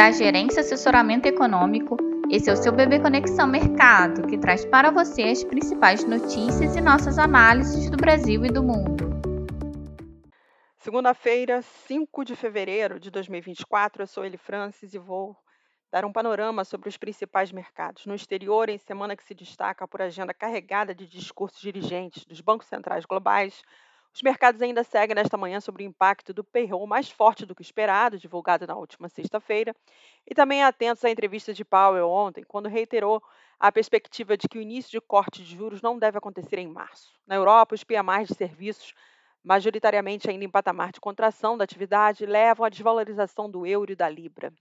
da Gerência Assessoramento Econômico. Esse é o seu Bebê Conexão Mercado, que traz para você as principais notícias e nossas análises do Brasil e do mundo. Segunda-feira, 5 de fevereiro de 2024, eu sou Eli Francis e vou dar um panorama sobre os principais mercados. No exterior, em semana que se destaca por agenda carregada de discursos dirigentes dos bancos centrais globais, os mercados ainda seguem nesta manhã sobre o impacto do payroll mais forte do que esperado, divulgado na última sexta-feira, e também atentos à entrevista de Powell ontem, quando reiterou a perspectiva de que o início de corte de juros não deve acontecer em março. Na Europa, os PMIs de serviços, majoritariamente ainda em patamar de contração da atividade, levam à desvalorização do euro e da libra.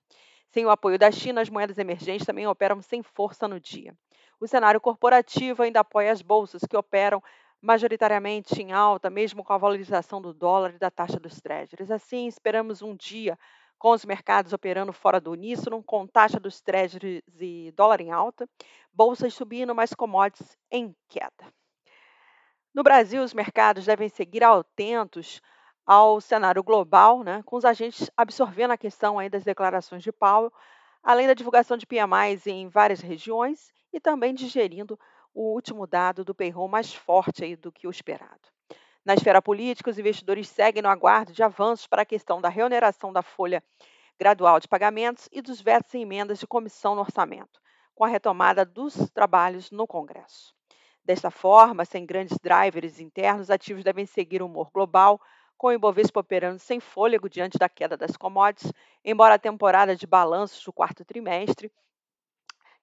Sem o apoio da China, as moedas emergentes também operam sem força no dia. O cenário corporativo ainda apoia as bolsas, que operam majoritariamente em alta, mesmo com a valorização do dólar e da taxa dos treasuries. Assim, esperamos um dia com os mercados operando fora do uníssono, com taxa dos treasuries e dólar em alta, bolsas subindo, mas commodities em queda. No Brasil, os mercados devem seguir atentos ao cenário global, né, com os agentes absorvendo a questão aí das declarações de Powell, além da divulgação de PMIs em várias regiões e também digerindo o último dado do payroll mais forte aí do que o esperado. Na esfera política, os investidores seguem no aguardo de avanços para a questão da reoneração da folha gradual de pagamentos e dos vetos e emendas de comissão no orçamento, com a retomada dos trabalhos no Congresso. Desta forma, sem grandes drivers internos, ativos devem seguir o humor global, com o Ibovespa operando sem fôlego diante da queda das commodities, embora a temporada de balanços do quarto trimestre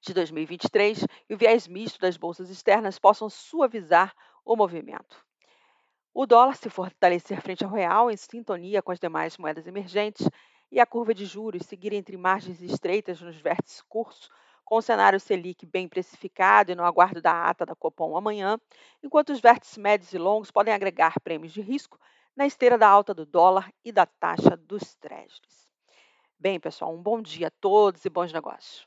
de 2023 e o viés misto das bolsas externas possam suavizar o movimento. O dólar se fortalecer frente ao real em sintonia com as demais moedas emergentes e a curva de juros seguir entre margens estreitas nos vértices cursos, com o cenário Selic bem precificado e no aguardo da ata da Copom amanhã, enquanto os vértices médios e longos podem agregar prêmios de risco na esteira da alta do dólar e da taxa dos treasuries. Bem, pessoal, um bom dia a todos e bons negócios.